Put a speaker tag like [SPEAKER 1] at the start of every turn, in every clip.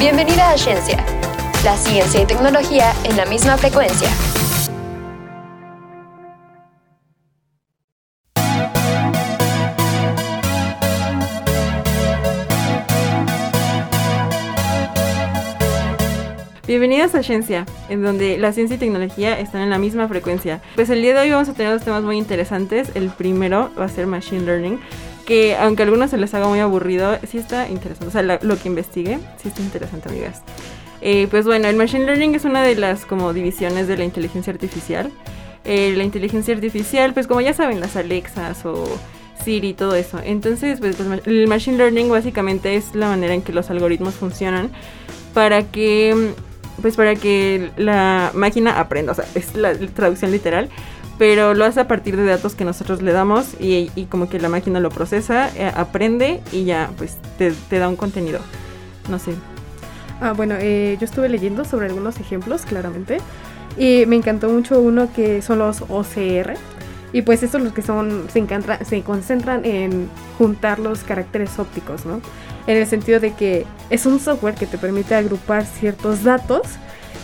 [SPEAKER 1] Bienvenida a Ciencia, la ciencia y tecnología en la misma frecuencia.
[SPEAKER 2] Bienvenidos a Ciencia, en donde la ciencia y tecnología están en la misma frecuencia. Pues el día de hoy vamos a tener dos temas muy interesantes. El primero va a ser Machine Learning, que aunque a algunos se les haga muy aburrido, sí está interesante. O sea, lo que investigue, sí está interesante, amigas. Eh, pues bueno, el Machine Learning es una de las como divisiones de la inteligencia artificial. Eh, la inteligencia artificial, pues como ya saben, las Alexas o Siri y todo eso. Entonces, pues, pues el Machine Learning básicamente es la manera en que los algoritmos funcionan para que pues para que la máquina aprenda, o sea, es la traducción literal, pero lo hace a partir de datos que nosotros le damos y, como que la máquina lo procesa, eh, aprende y ya, pues te, da un contenido. No sé.
[SPEAKER 3] Ah, bueno, eh, yo estuve leyendo sobre algunos ejemplos, claramente, y me encantó mucho uno que son los OCR. Y pues estos los que son, se, se concentran en juntar los caracteres ópticos, ¿no? en el sentido de que es un software que te permite agrupar ciertos datos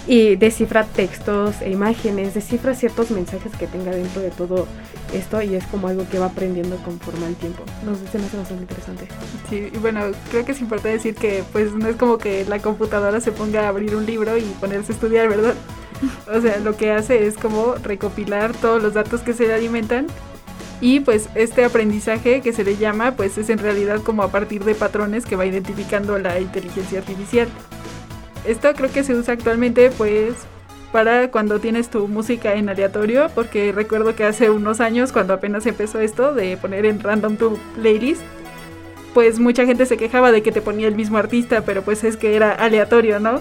[SPEAKER 3] y descifra textos e imágenes, descifra ciertos mensajes que tenga dentro de todo esto y es como algo que va aprendiendo conforme al tiempo. Nos se me hace bastante interesante.
[SPEAKER 4] Sí, y bueno, creo que es importante decir que pues no es como que la computadora se ponga a abrir un libro y ponerse a estudiar, ¿verdad? O sea, lo que hace es como recopilar todos los datos que se le alimentan y pues este aprendizaje que se le llama, pues es en realidad como a partir de patrones que va identificando la inteligencia artificial. Esto creo que se usa actualmente pues para cuando tienes tu música en aleatorio, porque recuerdo que hace unos años cuando apenas empezó esto de poner en random tu playlist, pues mucha gente se quejaba de que te ponía el mismo artista, pero pues es que era aleatorio, ¿no?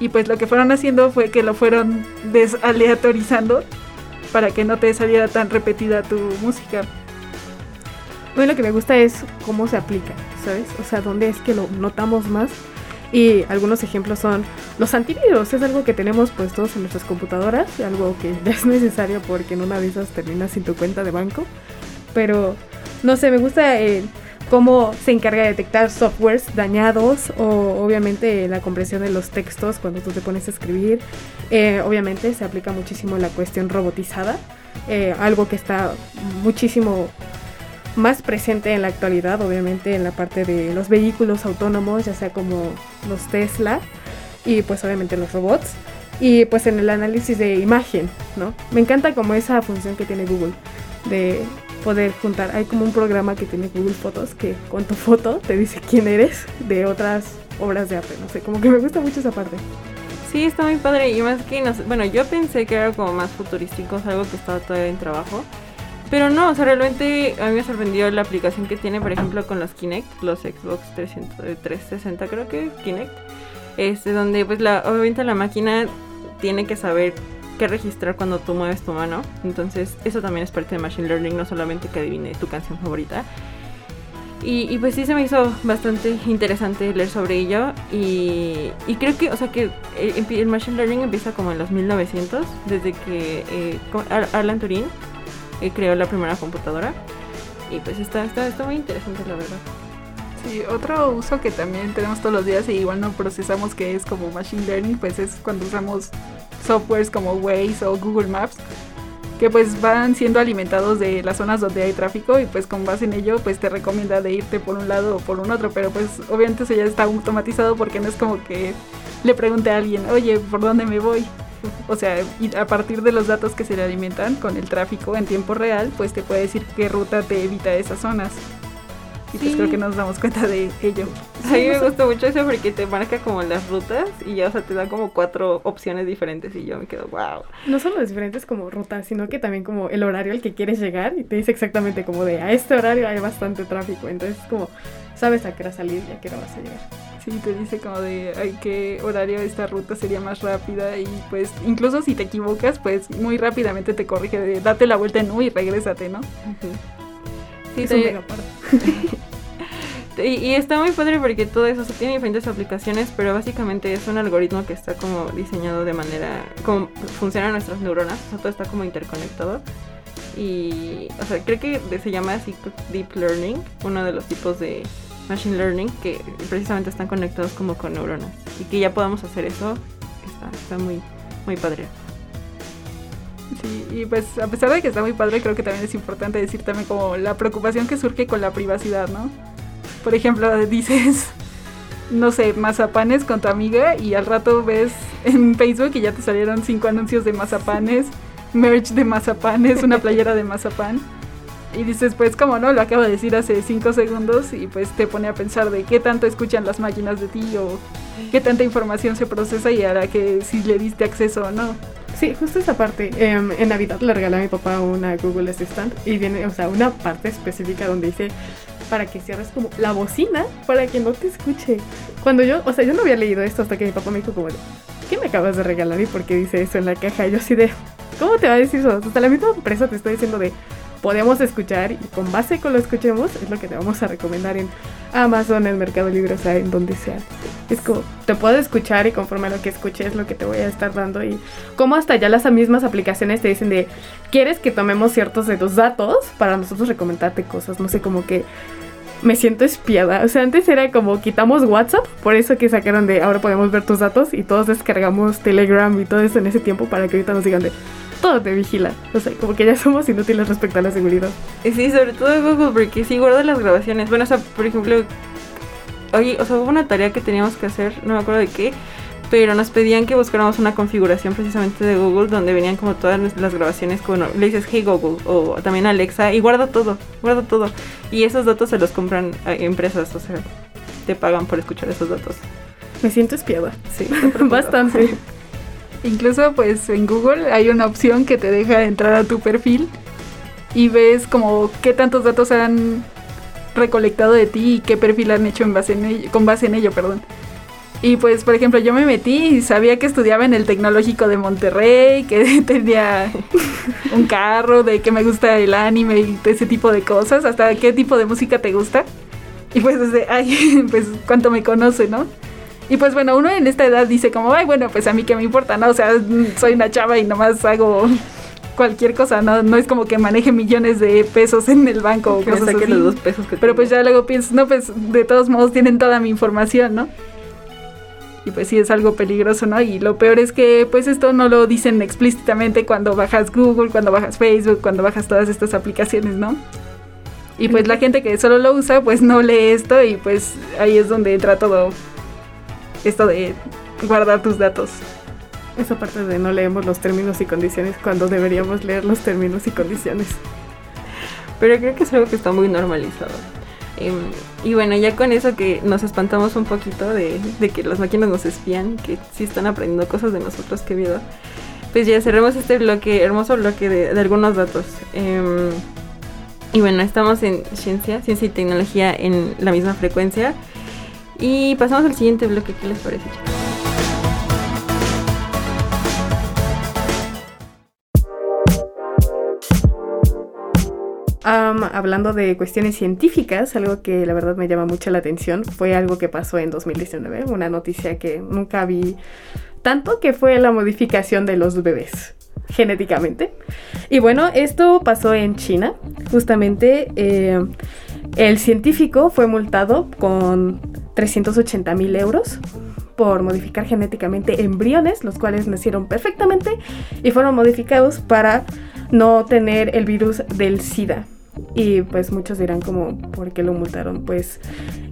[SPEAKER 4] Y pues lo que fueron haciendo fue que lo fueron desaleatorizando para que no te saliera tan repetida tu música.
[SPEAKER 3] Bueno, lo que me gusta es cómo se aplica, ¿sabes? O sea, dónde es que lo notamos más. Y algunos ejemplos son los antivirus, es algo que tenemos puestos en nuestras computadoras, algo que es necesario porque en una de esas terminas sin tu cuenta de banco. Pero, no sé, me gusta eh, cómo se encarga de detectar softwares dañados o obviamente la compresión de los textos cuando tú te pones a escribir. Eh, obviamente se aplica muchísimo la cuestión robotizada, eh, algo que está muchísimo más presente en la actualidad, obviamente en la parte de los vehículos autónomos, ya sea como los Tesla y pues obviamente los robots. Y pues en el análisis de imagen, ¿no? Me encanta como esa función que tiene Google de poder juntar. Hay como un programa que tiene Google Fotos que con tu foto te dice quién eres de otras obras de arte. No sé, como que me gusta mucho esa parte.
[SPEAKER 2] Sí, está muy padre. Y más que, no bueno, yo pensé que era como más futurístico, algo que estaba todavía en trabajo. Pero no, o sea, realmente a mí me sorprendió la aplicación que tiene, por ejemplo, con los Kinect, los Xbox 300, 360, creo que Kinect. Este, donde pues la, obviamente la máquina tiene que saber que registrar cuando tú mueves tu mano. Entonces, eso también es parte de Machine Learning, no solamente que adivine tu canción favorita. Y, pues sí se me hizo bastante interesante leer sobre ello. Y, creo que, o sea, que el, Machine Learning empieza como en los 1900, desde que eh, Alan Turing eh, creó la primera computadora. Y pues está, está, está muy interesante, la verdad.
[SPEAKER 4] Sí, otro uso que también tenemos todos los días y igual no procesamos que es como Machine Learning, pues es cuando usamos softwares como Waze o Google Maps que pues van siendo alimentados de las zonas donde hay tráfico y pues con base en ello pues te recomienda de irte por un lado o por un otro, pero pues obviamente eso ya está automatizado porque no es como que le pregunte a alguien, oye, ¿por dónde me voy? O sea, y a partir de los datos que se le alimentan con el tráfico en tiempo real, pues te puede decir qué ruta te evita esas zonas. Y pues creo que nos damos cuenta de ello.
[SPEAKER 2] a mí me gusta mucho eso porque te marca como las rutas y ya, o sea, te da como cuatro opciones diferentes y yo me quedo, wow.
[SPEAKER 3] No solo las diferentes como rutas, sino que también como el horario al que quieres llegar y te dice exactamente como de a este horario hay bastante tráfico, entonces como sabes a qué hora salir y a qué hora vas a llegar.
[SPEAKER 4] Sí, te dice como de a qué horario esta ruta sería más rápida y pues incluso si te equivocas, pues muy rápidamente te corrige de date la vuelta en U y regrésate, ¿no?
[SPEAKER 2] y, está muy padre porque todo eso, tiene diferentes aplicaciones, pero básicamente es un algoritmo que está como diseñado de manera, como funcionan nuestras neuronas, o sea, todo está como interconectado. Y, o sea, creo que se llama así Deep Learning, uno de los tipos de, Machine Learning, que precisamente están conectados como con neuronas. Y que ya podamos hacer eso, está, está muy, muy padre.
[SPEAKER 4] Sí, y pues a pesar de que está muy padre, creo que también es importante decir también como la preocupación que surge con la privacidad, ¿no? Por ejemplo, dices, no sé, mazapanes con tu amiga y al rato ves en Facebook y ya te salieron cinco anuncios de mazapanes, merch de mazapanes, una playera de mazapán. Y dices, pues como no, lo acabo de decir hace cinco segundos y pues te pone a pensar de qué tanto escuchan las máquinas de ti o qué tanta información se procesa y hará que si le diste acceso o no.
[SPEAKER 3] Sí, justo esa parte. Em, en Navidad le regalé a mi papá una Google Assistant y viene, o sea, una parte específica donde dice para que cierres como la bocina para que no te escuche. Cuando yo, o sea, yo no había leído esto hasta que mi papá me dijo como ¿qué me acabas de regalar y por qué dice eso en la caja? Y yo así de, ¿cómo te va a decir eso? Hasta la misma empresa te está diciendo de, podemos escuchar y con base con lo escuchemos es lo que te vamos a recomendar en Amazon, en Mercado Libre, o sea, en donde sea. Es como, te puedo escuchar y conforme a lo que escuches lo que te voy a estar dando y como hasta ya las mismas aplicaciones te dicen de, ¿quieres que tomemos ciertos de tus datos para nosotros recomendarte cosas? No sé, como que me siento espiada. O sea, antes era como quitamos WhatsApp, por eso que sacaron de ahora podemos ver tus datos y todos descargamos Telegram y todo eso en ese tiempo para que ahorita nos digan de todo te vigila. O sea, como que ya somos inútiles respecto a la seguridad.
[SPEAKER 2] Sí, sobre todo Google, porque sí guarda las grabaciones. Bueno, o sea, por ejemplo, oye, o sea, hubo una tarea que teníamos que hacer, no me acuerdo de qué, pero nos pedían que buscáramos una configuración precisamente de Google donde venían como todas las grabaciones, como le dices Hey Google o también Alexa y guarda todo, guarda todo. Y esos datos se los compran a empresas, o sea, te pagan por escuchar esos datos.
[SPEAKER 3] Me siento espiada.
[SPEAKER 2] Sí,
[SPEAKER 3] Bastante.
[SPEAKER 4] Incluso pues en Google hay una opción que te deja entrar a tu perfil y ves como qué tantos datos han recolectado de ti y qué perfil han hecho en base en ello, con base en ello, perdón. Y pues, por ejemplo, yo me metí y sabía que estudiaba en el Tecnológico de Monterrey, que tenía un carro, de que me gusta el anime y ese tipo de cosas, hasta qué tipo de música te gusta. Y pues desde, ay, pues cuánto me conoce, ¿no? Y pues bueno, uno en esta edad dice como, ay, bueno, pues a mí qué me importa, ¿no? O sea, soy una chava y nomás hago cualquier cosa, ¿no? No es como que maneje millones de pesos en el banco o
[SPEAKER 2] Que
[SPEAKER 4] cosas así.
[SPEAKER 2] los dos pesos que
[SPEAKER 4] Pero pues ya luego piensas, no, pues de todos modos tienen toda mi información, ¿no? Y pues sí es algo peligroso, ¿no? Y lo peor es que pues esto no lo dicen explícitamente cuando bajas Google, cuando bajas Facebook, cuando bajas todas estas aplicaciones, ¿no? Y pues la gente que solo lo usa pues no lee esto y pues ahí es donde entra todo esto de guardar tus datos.
[SPEAKER 3] Esa parte de no leemos los términos y condiciones cuando deberíamos leer los términos y condiciones.
[SPEAKER 2] Pero creo que es algo que está muy normalizado. Em, y bueno, ya con eso que nos espantamos un poquito de, de que las máquinas nos espían, que sí están aprendiendo cosas de nosotros, qué miedo. Pues ya cerremos este bloque, hermoso bloque de, de algunos datos. Em, y bueno, estamos en ciencia, ciencia y tecnología en la misma frecuencia. Y pasamos al siguiente bloque, ¿qué les parece?
[SPEAKER 3] hablando de cuestiones científicas, algo que la verdad me llama mucho la atención fue algo que pasó en 2019, una noticia que nunca vi tanto, que fue la modificación de los bebés genéticamente. Y bueno, esto pasó en China. Justamente eh, el científico fue multado con 380 mil euros por modificar genéticamente embriones, los cuales nacieron perfectamente y fueron modificados para no tener el virus del SIDA. Y pues muchos dirán como, ¿por qué lo multaron? Pues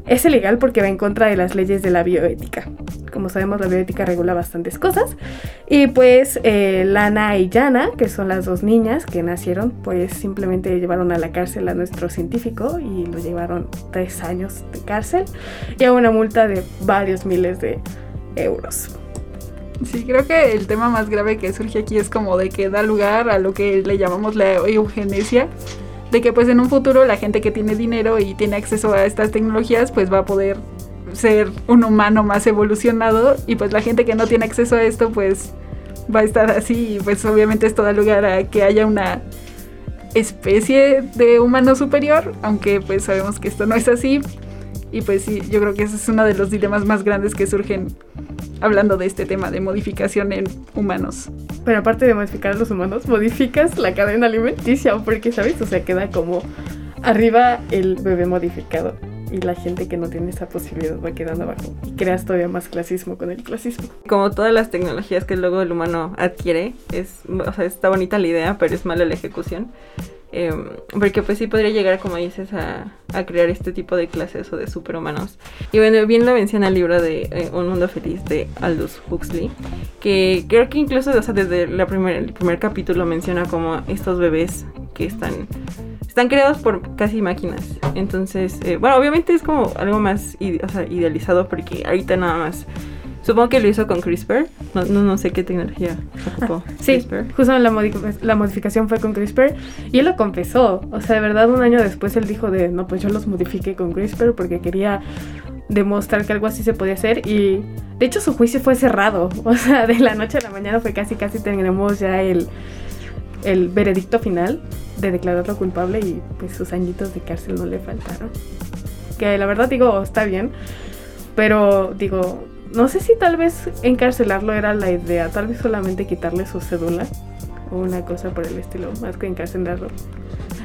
[SPEAKER 3] es ilegal porque va en contra de las leyes de la bioética. Como sabemos, la bioética regula bastantes cosas. Y pues eh, Lana y Yana, que son las dos niñas que nacieron, pues simplemente llevaron a la cárcel a nuestro científico y lo llevaron tres años de cárcel y a una multa de varios miles de euros.
[SPEAKER 4] Sí, creo que el tema más grave que surge aquí es como de que da lugar a lo que le llamamos la eugenesia, de que pues en un futuro la gente que tiene dinero y tiene acceso a estas tecnologías pues va a poder ser un humano más evolucionado y pues la gente que no tiene acceso a esto pues va a estar así y pues obviamente esto da lugar a que haya una especie de humano superior, aunque pues sabemos que esto no es así y pues sí, yo creo que ese es uno de los dilemas más grandes que surgen hablando de este tema de modificación en humanos.
[SPEAKER 3] Pero aparte de modificar a los humanos, modificas la cadena alimenticia, porque, ¿sabes? O sea, queda como arriba el bebé modificado y la gente que no tiene esa posibilidad va quedando abajo y creas todavía más clasismo con el clasismo.
[SPEAKER 2] Como todas las tecnologías que luego el humano adquiere, es, o sea, está bonita la idea, pero es mala la ejecución. Em, porque pues sí podría llegar, como dices, a, a, crear este tipo de clases o de superhumanos. Y bueno, bien lo menciona el libro de eh, Un Mundo Feliz de Aldous Huxley, que creo que incluso o sea, desde la primer, el primer capítulo menciona como estos bebés que están, están creados por casi máquinas. Entonces, eh, bueno, obviamente es como algo más o sea, idealizado porque ahorita nada más Supongo que lo hizo con CRISPR. No, no, sé qué tecnología ocupó.
[SPEAKER 3] sí, justo la, la modificación fue con CRISPR. Y él lo confesó. O sea, de verdad, un año después él dijo de, no, pues yo los modifiqué con CRISPR porque quería demostrar que algo así se podía hacer. Y de hecho su juicio fue cerrado. O sea, de la noche a la mañana fue casi, casi tenemos ya el, el veredicto final de declararlo culpable y pues sus añitos de cárcel no le faltaron. Que la verdad digo, está bien. Pero digo, no sé si tal vez encarcelarlo era la idea, tal vez solamente quitarle su cédula o una cosa por el estilo, más que encarcelarlo.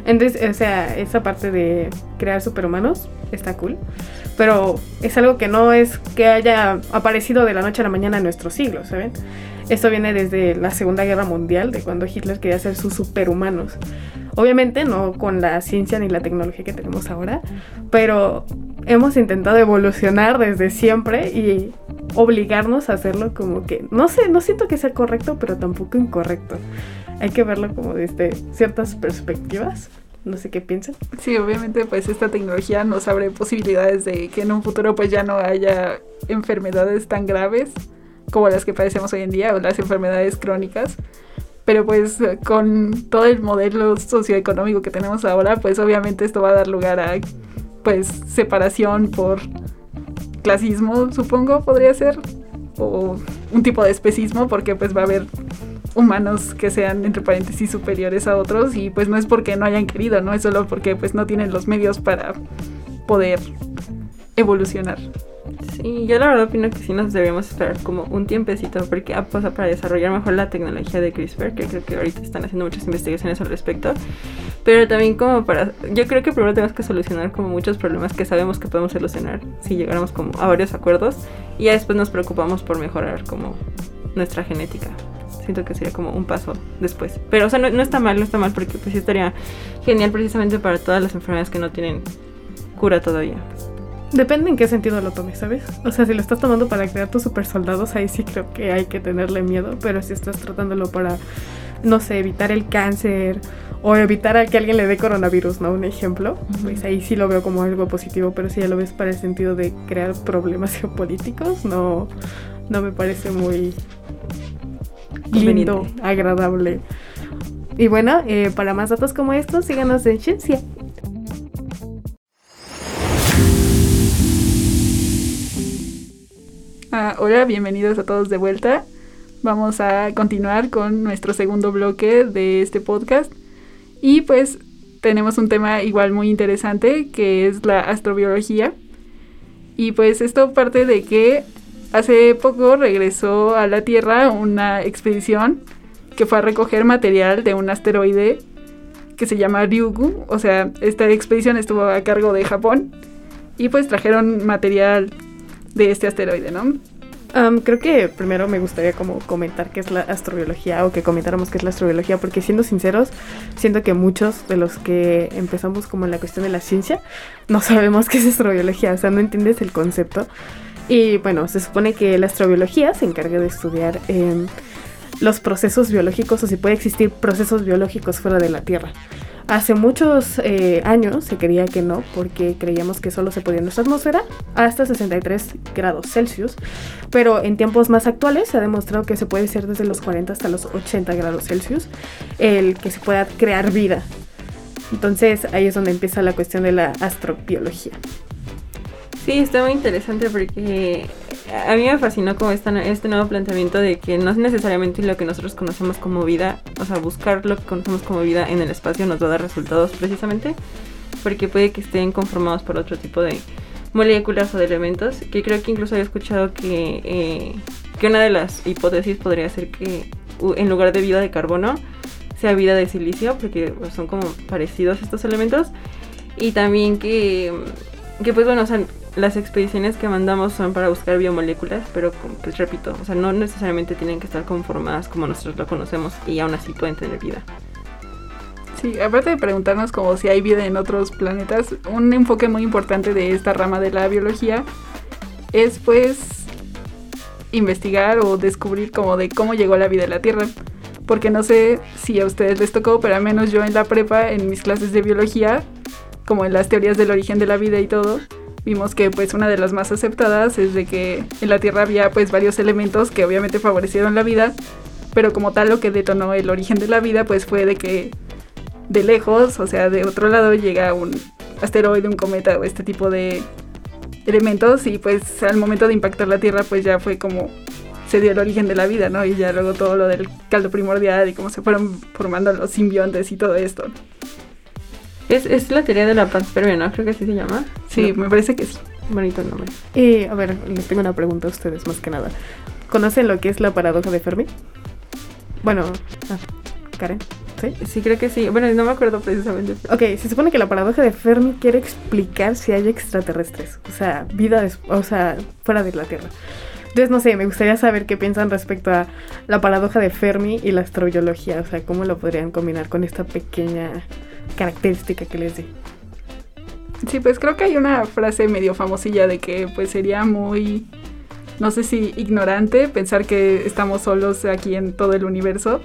[SPEAKER 3] Entonces, o sea, esa parte de crear superhumanos está cool, pero es algo que no es que haya aparecido de la noche a la mañana en nuestro siglo, ¿saben? Esto viene desde la Segunda Guerra Mundial, de cuando Hitler quería hacer sus superhumanos. Obviamente no con la ciencia ni la tecnología que tenemos ahora, pero hemos intentado evolucionar desde siempre y obligarnos a hacerlo como que, no sé, no siento que sea correcto, pero tampoco incorrecto. Hay que verlo como desde ciertas perspectivas. No sé qué piensan.
[SPEAKER 4] Sí, obviamente pues esta tecnología nos abre posibilidades de que en un futuro pues ya no haya enfermedades tan graves como las que padecemos hoy en día o las enfermedades crónicas. Pero pues con todo el modelo socioeconómico que tenemos ahora, pues obviamente esto va a dar lugar a pues separación por clasismo, supongo, podría ser, o un tipo de especismo, porque pues va a haber humanos que sean entre paréntesis superiores a otros y pues no es porque no hayan querido, no es solo porque pues no tienen los medios para poder evolucionar.
[SPEAKER 2] Sí, yo la verdad opino que sí nos deberíamos esperar como un tiempecito porque ah, pues, para desarrollar mejor la tecnología de CRISPR, que creo que ahorita están haciendo muchas investigaciones al respecto, pero también como para, yo creo que primero tenemos que solucionar como muchos problemas que sabemos que podemos solucionar si llegáramos como a varios acuerdos y ya después nos preocupamos por mejorar como nuestra genética. Siento que sería como un paso después. Pero, o sea, no, no está mal, no está mal porque pues estaría genial precisamente para todas las enfermedades que no tienen cura todavía.
[SPEAKER 3] Depende en qué sentido lo tomes, ¿sabes? O sea, si lo estás tomando para crear tus super soldados, ahí sí creo que hay que tenerle miedo. Pero si estás tratándolo para, no sé, evitar el cáncer o evitar a que alguien le dé coronavirus, ¿no? Un ejemplo, pues ahí sí lo veo como algo positivo. Pero si ya lo ves para el sentido de crear problemas geopolíticos, no, no me parece muy lindo, agradable. Y bueno, eh, para más datos como estos, síganos en Ciencia.
[SPEAKER 4] Ah, hola, bienvenidos a todos de vuelta. Vamos a continuar con nuestro segundo bloque de este podcast. Y pues tenemos un tema igual muy interesante que es la astrobiología. Y pues esto parte de que hace poco regresó a la Tierra una expedición que fue a recoger material de un asteroide que se llama Ryugu. O sea, esta expedición estuvo a cargo de Japón y pues trajeron material de este asteroide, ¿no?
[SPEAKER 3] Creo que primero me gustaría como comentar qué es la astrobiología o que comentáramos qué es la astrobiología porque siendo sinceros siento que muchos de los que empezamos como en la cuestión de la ciencia no sabemos qué es astrobiología, o sea, no entiendes el concepto. Y bueno, se supone que la astrobiología se encarga de estudiar em, los procesos biológicos o si puede existir procesos biológicos fuera de la Tierra. Hace muchos eh, años se creía que no, porque creíamos que solo se podía en nuestra atmósfera hasta 63 grados Celsius, pero en tiempos más actuales se ha demostrado que se puede ser desde los 40 hasta los 80 grados Celsius el que se pueda crear vida. Entonces ahí es donde empieza la cuestión de la astrobiología.
[SPEAKER 2] Sí, está muy interesante porque a mí me fascinó como este nuevo planteamiento de que no es necesariamente lo que nosotros conocemos como vida, o sea, buscar lo que conocemos como vida en el espacio nos va a dar resultados precisamente, porque puede que estén conformados por otro tipo de moléculas o de elementos, que creo que incluso había escuchado que, eh, que una de las hipótesis podría ser que en lugar de vida de carbono sea vida de silicio, porque pues, son como parecidos estos elementos, y también que que pues bueno, o sea, las expediciones que mandamos son para buscar biomoléculas, pero pues repito, o sea, no necesariamente tienen que estar conformadas como nosotros lo conocemos y aún así pueden tener vida.
[SPEAKER 4] Sí, aparte de preguntarnos como si hay vida en otros planetas, un enfoque muy importante de esta rama de la biología es pues investigar o descubrir como de cómo llegó la vida a la Tierra. Porque no sé si a ustedes les tocó, pero al menos yo en la prepa, en mis clases de biología, como en las teorías del origen de la vida y todo, vimos que pues una de las más aceptadas es de que en la Tierra había pues varios elementos que obviamente favorecieron la vida, pero como tal lo que detonó el origen de la vida pues fue de que de lejos, o sea, de otro lado llega un asteroide, un cometa o este tipo de elementos y pues al momento de impactar la Tierra pues ya fue como se dio el origen de la vida, ¿no? Y ya luego todo lo del caldo primordial y cómo se fueron formando los simbiontes y todo esto.
[SPEAKER 2] Es, es la teoría de la panspermia, ¿no? Creo que así se llama.
[SPEAKER 4] Sí,
[SPEAKER 2] No,
[SPEAKER 4] me parece que sí.
[SPEAKER 2] bonito nombre.
[SPEAKER 3] Y a ver, les tengo una pregunta a ustedes más que nada. ¿Conocen lo que es la paradoja de Fermi? Bueno, ah, Karen, ¿sí?
[SPEAKER 2] Sí, creo que sí. Bueno, no me acuerdo precisamente.
[SPEAKER 3] Ok, se supone que la paradoja de Fermi quiere explicar si hay extraterrestres, o sea, vida, o sea, fuera de la Tierra. Entonces, no sé, me gustaría saber qué piensan respecto a la paradoja de Fermi y la astrobiología, o sea, cómo lo podrían combinar con esta pequeña característica que les di.
[SPEAKER 4] Sí, pues creo que hay una frase medio famosilla de que pues sería muy, no sé si ignorante pensar que estamos solos aquí en todo el universo.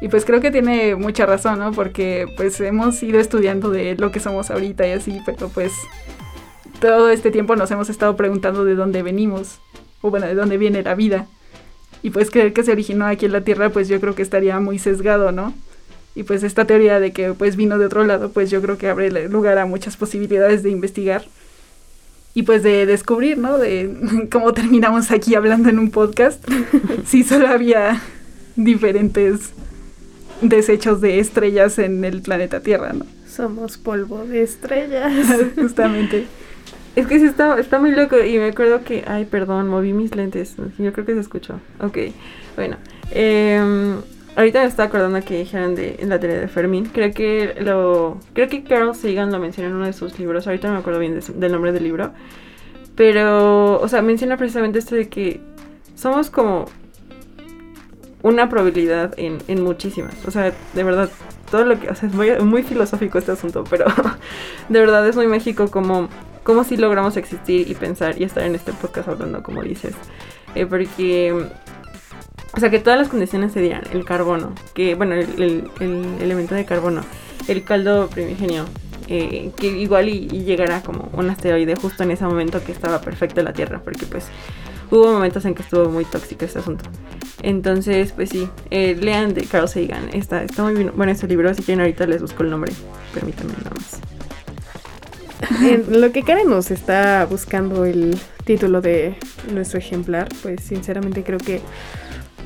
[SPEAKER 4] Y pues creo que tiene mucha razón, ¿no? Porque pues hemos ido estudiando de lo que somos ahorita y así, pero pues todo este tiempo nos hemos estado preguntando de dónde venimos, o bueno, de dónde viene la vida. Y pues creer que se originó aquí en la Tierra, pues yo creo que estaría muy sesgado, ¿no? Y pues esta teoría de que pues vino de otro lado, pues yo creo que abre lugar a muchas posibilidades de investigar y pues de descubrir, ¿no? De cómo terminamos aquí hablando en un podcast. si solo había diferentes desechos de estrellas en el planeta Tierra, ¿no?
[SPEAKER 3] Somos polvo de estrellas.
[SPEAKER 4] Justamente.
[SPEAKER 2] Es que sí está, está muy loco y me acuerdo que, ay, perdón, moví mis lentes. Yo creo que se escuchó. Ok, bueno. em, ahorita me estaba acordando que dijeron de en la teoría de Fermi. Creo que lo, creo que Carl Sagan lo menciona en uno de sus libros. Ahorita no me acuerdo bien de del nombre del libro. Pero, o sea, menciona precisamente esto de que somos como una probabilidad en, en muchísimas. O sea, de verdad, todo lo que, o sea, es muy, muy filosófico este asunto, pero de verdad es muy mágico como, como si logramos existir y pensar y estar en este podcast hablando, como dices. Eh, porque, o sea, que todas las condiciones se dieran. El carbono, que, bueno, el, el- el elemento de carbono, el caldo primigenio, eh, que igual y, llegara como un asteroide justo en ese momento que estaba perfecta la Tierra, porque pues hubo momentos en que estuvo muy tóxico este asunto. Entonces, pues sí, eh, lean de Carl Sagan, está, está muy bien- bueno ese libro, si quieren ahorita les busco el nombre, permítanme nada más.
[SPEAKER 3] Lo que Karen nos está buscando el título de nuestro ejemplar, pues sinceramente creo que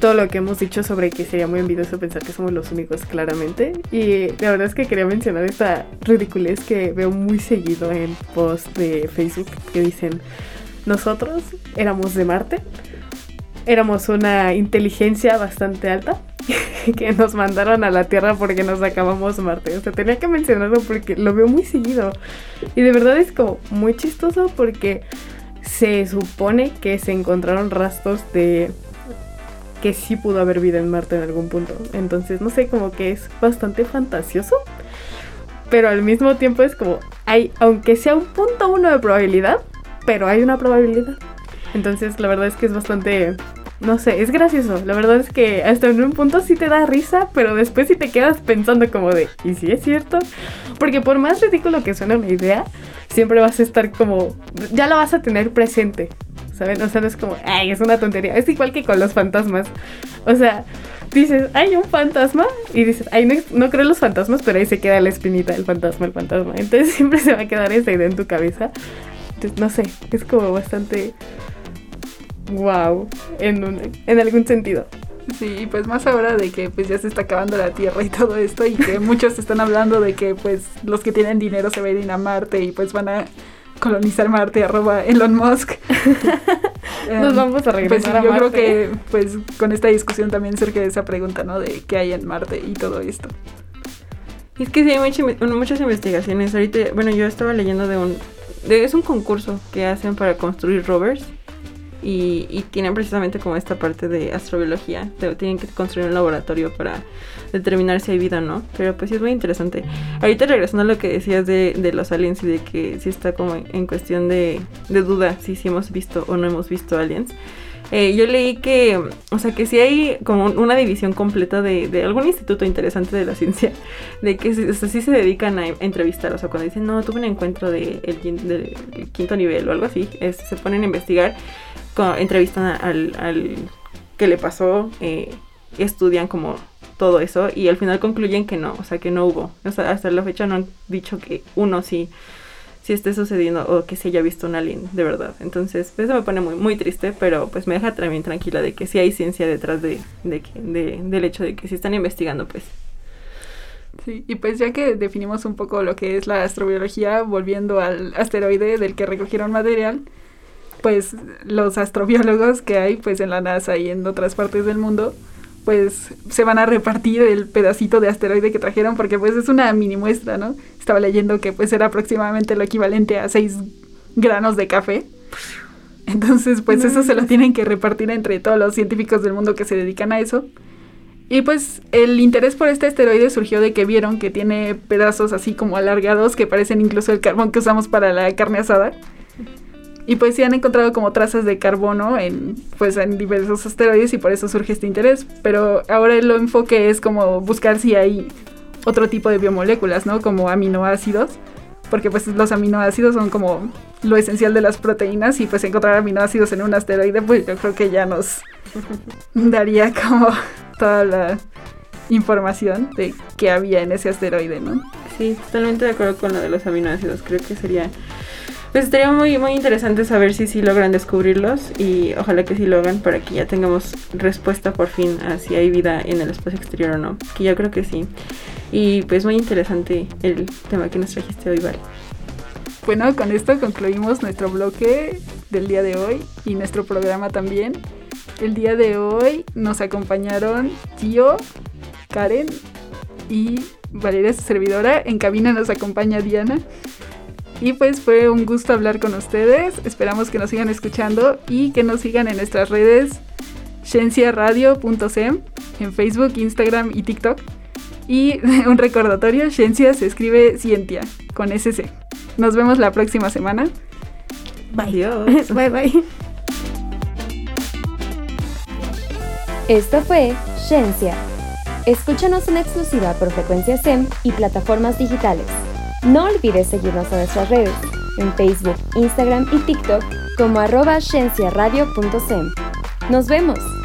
[SPEAKER 3] todo lo que hemos dicho sobre que sería muy envidioso pensar que somos los únicos claramente. Y la verdad es que quería mencionar esta ridiculez que veo muy seguido en posts de Facebook que dicen, nosotros éramos de Marte, éramos una inteligencia bastante alta que nos mandaron a la Tierra porque nos acabamos Marte. O sea, tenía que mencionarlo porque lo veo muy seguido. Y de verdad es como muy chistoso porque se supone que se encontraron rastros de que sí pudo haber vida en Marte en algún punto. Entonces, no sé, como que es bastante fantasioso. Pero al mismo tiempo es como, hay, aunque sea un punto uno de probabilidad, pero hay una probabilidad. Entonces, la verdad es que es bastante, no sé, es gracioso. La verdad es que hasta en un punto sí te da risa, pero después sí te quedas pensando como de, ¿y si es cierto? Porque por más ridículo que suene una idea, siempre vas a estar como, ya la vas a tener presente. ¿Saben? O sea, no es como, ay, es una tontería. Es igual que con los fantasmas. O sea, dices, hay un fantasma y dices, ay, no, no creo en los fantasmas, pero ahí se queda la espinita del fantasma, el fantasma. Entonces siempre se va a quedar esa idea en tu cabeza. Entonces, no sé, es como bastante wow en, un- en algún sentido.
[SPEAKER 4] Sí, y pues más ahora de que pues ya se está acabando la Tierra y todo esto y que muchos están hablando de que pues los que tienen dinero se van a ir a Marte y pues van a colonizar Marte, arroba Elon Musk.
[SPEAKER 3] Nos
[SPEAKER 4] Em,
[SPEAKER 3] vamos a
[SPEAKER 4] Pues
[SPEAKER 3] regresar
[SPEAKER 4] sí,
[SPEAKER 3] a
[SPEAKER 4] yo creo que pues con esta discusión también surge esa pregunta, ¿no? De qué hay en Marte y todo esto.
[SPEAKER 2] Es que sí hay mucha muchas investigaciones. Ahorita, bueno, yo estaba leyendo de un de- es un concurso que hacen para construir rovers y, y tienen precisamente como esta parte de astrobiología. de- tienen que construir un laboratorio para determinar si hay vida o no. Pero pues sí es muy interesante. Ahorita regresando a lo que decías de, de los aliens y de que sí está como en, cuestión de, de duda si hemos visto o no hemos visto aliens. Eh, yo leí que, o sea, que sí hay como un- una división completa de, de algún instituto interesante de la ciencia, de que o sea, sí se dedican a, entrevistar, o sea, cuando dicen, no, tuve un encuentro de el, quin- del quinto nivel o algo así, es- se ponen a investigar, co- entrevistan al, al que le pasó, eh, estudian como todo eso y al final concluyen que no, o sea, que no hubo, hasta la fecha no han dicho que uno sí si esté sucediendo o que se haya visto un alien de verdad. Entonces, eso me pone muy, muy triste, pero pues me deja también tranquila de que sí hay ciencia detrás de, de que- de- del hecho de que si están investigando, pues.
[SPEAKER 4] Sí, y pues ya que definimos un poco lo que es la astrobiología, volviendo al asteroide del que recogieron material, pues los astrobiólogos que hay pues en la NASA y en otras partes del mundo, pues se van a repartir el pedacito de asteroide que trajeron porque pues es una mini muestra, ¿no? Estaba leyendo que pues era aproximadamente lo equivalente a 6 granos de café. Entonces pues eso se lo tienen que repartir entre todos los científicos del mundo que se dedican a eso. Y pues el interés por este asteroide surgió de que vieron que tiene pedazos así como alargados que parecen incluso el carbón que usamos para la carne asada. Y pues sí han encontrado como trazas de carbono en pues en diversos asteroides y por eso surge este interés. Pero ahora el enfoque es como buscar si hay otro tipo de biomoléculas, ¿no? Como aminoácidos. Porque pues los aminoácidos son como lo esencial de las proteínas y pues encontrar aminoácidos en un asteroide pues yo creo que ya nos daría como toda la información de qué había en ese asteroide, ¿no?
[SPEAKER 2] Sí, totalmente de acuerdo con lo de los aminoácidos. Creo que sería. Pues estaría muy, muy interesante saber si sí logran descubrirlos y ojalá que sí lo hagan para que ya tengamos respuesta por fin a si hay vida en el espacio exterior o no. Que yo creo que sí. Y pues muy interesante el tema que nos trajiste hoy, Val.
[SPEAKER 4] Bueno, con esto concluimos nuestro bloque del día de hoy y nuestro programa también. El día de hoy nos acompañaron Tío, Karen y Valeria, su servidora. En cabina nos acompaña Diana. Y pues fue un gusto hablar con ustedes. Esperamos que nos sigan escuchando y que nos sigan en nuestras redes cienciaradio.sem en Facebook, Instagram y TikTok. Y un recordatorio, Ciencia se escribe Cientia con SC. Nos vemos la próxima semana.
[SPEAKER 3] Bye.
[SPEAKER 2] Adiós.
[SPEAKER 3] bye bye.
[SPEAKER 1] Esto fue Ciencia. Escúchanos en exclusiva por frecuencia SEM y plataformas digitales. No olvides seguirnos en nuestras redes, en Facebook, Instagram y TikTok como arroba. Nos vemos.